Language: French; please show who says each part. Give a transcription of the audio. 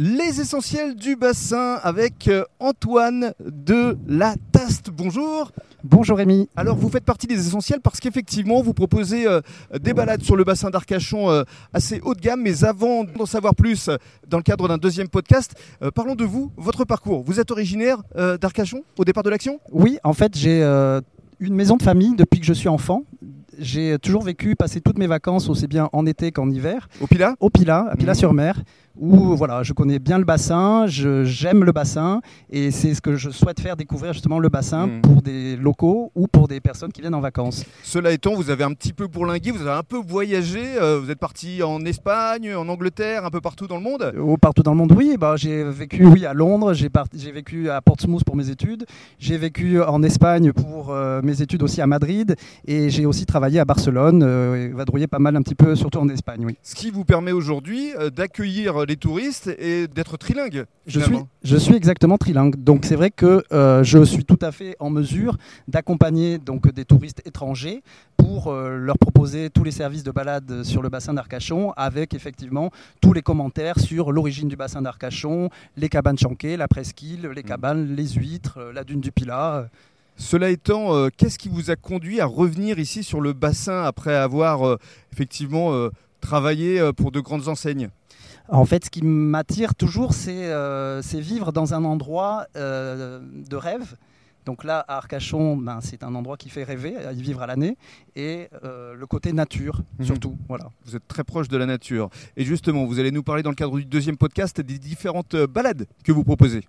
Speaker 1: Les essentiels du bassin avec euh, Antoine de la Taste. Bonjour.
Speaker 2: Bonjour Rémi.
Speaker 1: Alors vous faites partie des essentiels parce qu'effectivement vous proposez euh, des balades sur le bassin d'Arcachon euh, assez haut de gamme. Mais avant d'en savoir plus dans le cadre d'un deuxième podcast, parlons de vous, votre parcours. Vous êtes originaire d'Arcachon au départ de l'action?
Speaker 2: Oui, en fait j'ai une maison de famille depuis que je suis enfant j'ai toujours vécu, passé toutes mes vacances aussi bien en été qu'en hiver.
Speaker 1: Au Pila
Speaker 2: Au Pila, à Pila-sur-Mer où voilà, je connais bien le bassin, j'aime le bassin et c'est ce que je souhaite faire découvrir justement le bassin hmm. pour des locaux ou pour des personnes qui viennent en vacances.
Speaker 1: Cela étant, vous avez un petit peu bourlingué, vous avez un peu voyagé, euh, vous êtes parti en Espagne, en Angleterre, un peu partout dans le monde?
Speaker 2: Oh, Partout dans le monde, oui. Bah, j'ai vécu oui, à Londres, j'ai vécu à Portsmouth pour mes études, j'ai vécu en Espagne pour euh, mes études aussi à Madrid et j'ai aussi travaillé à Barcelone, euh, vadrouillé pas mal un petit peu, surtout en Espagne. Oui.
Speaker 1: Ce qui vous permet aujourd'hui d'accueillir les touristes et d'être trilingue.
Speaker 2: Je suis, je suis exactement trilingue. Donc c'est vrai que euh, je suis tout à fait en mesure d'accompagner donc des touristes étrangers pour euh, leur proposer tous les services de balade sur le bassin d'Arcachon avec effectivement tous les commentaires sur l'origine du bassin d'Arcachon, les cabanes chanquées, la presqu'île, les mm. cabanes, les huîtres, euh, la dune du Pilat.
Speaker 1: Cela étant, qu'est-ce qui vous a conduit à revenir ici sur le bassin après avoir effectivement travaillé pour de grandes enseignes?
Speaker 2: En fait, ce qui m'attire toujours, c'est euh, vivre dans un endroit euh, de rêve. Donc là, à Arcachon, ben, c'est un endroit qui fait rêver, à y vivre à l'année, et euh, le côté nature, mhm. surtout. Voilà.
Speaker 1: Vous êtes très proche de la nature. Et justement, vous allez nous parler dans le cadre du deuxième podcast des différentes balades que vous proposez.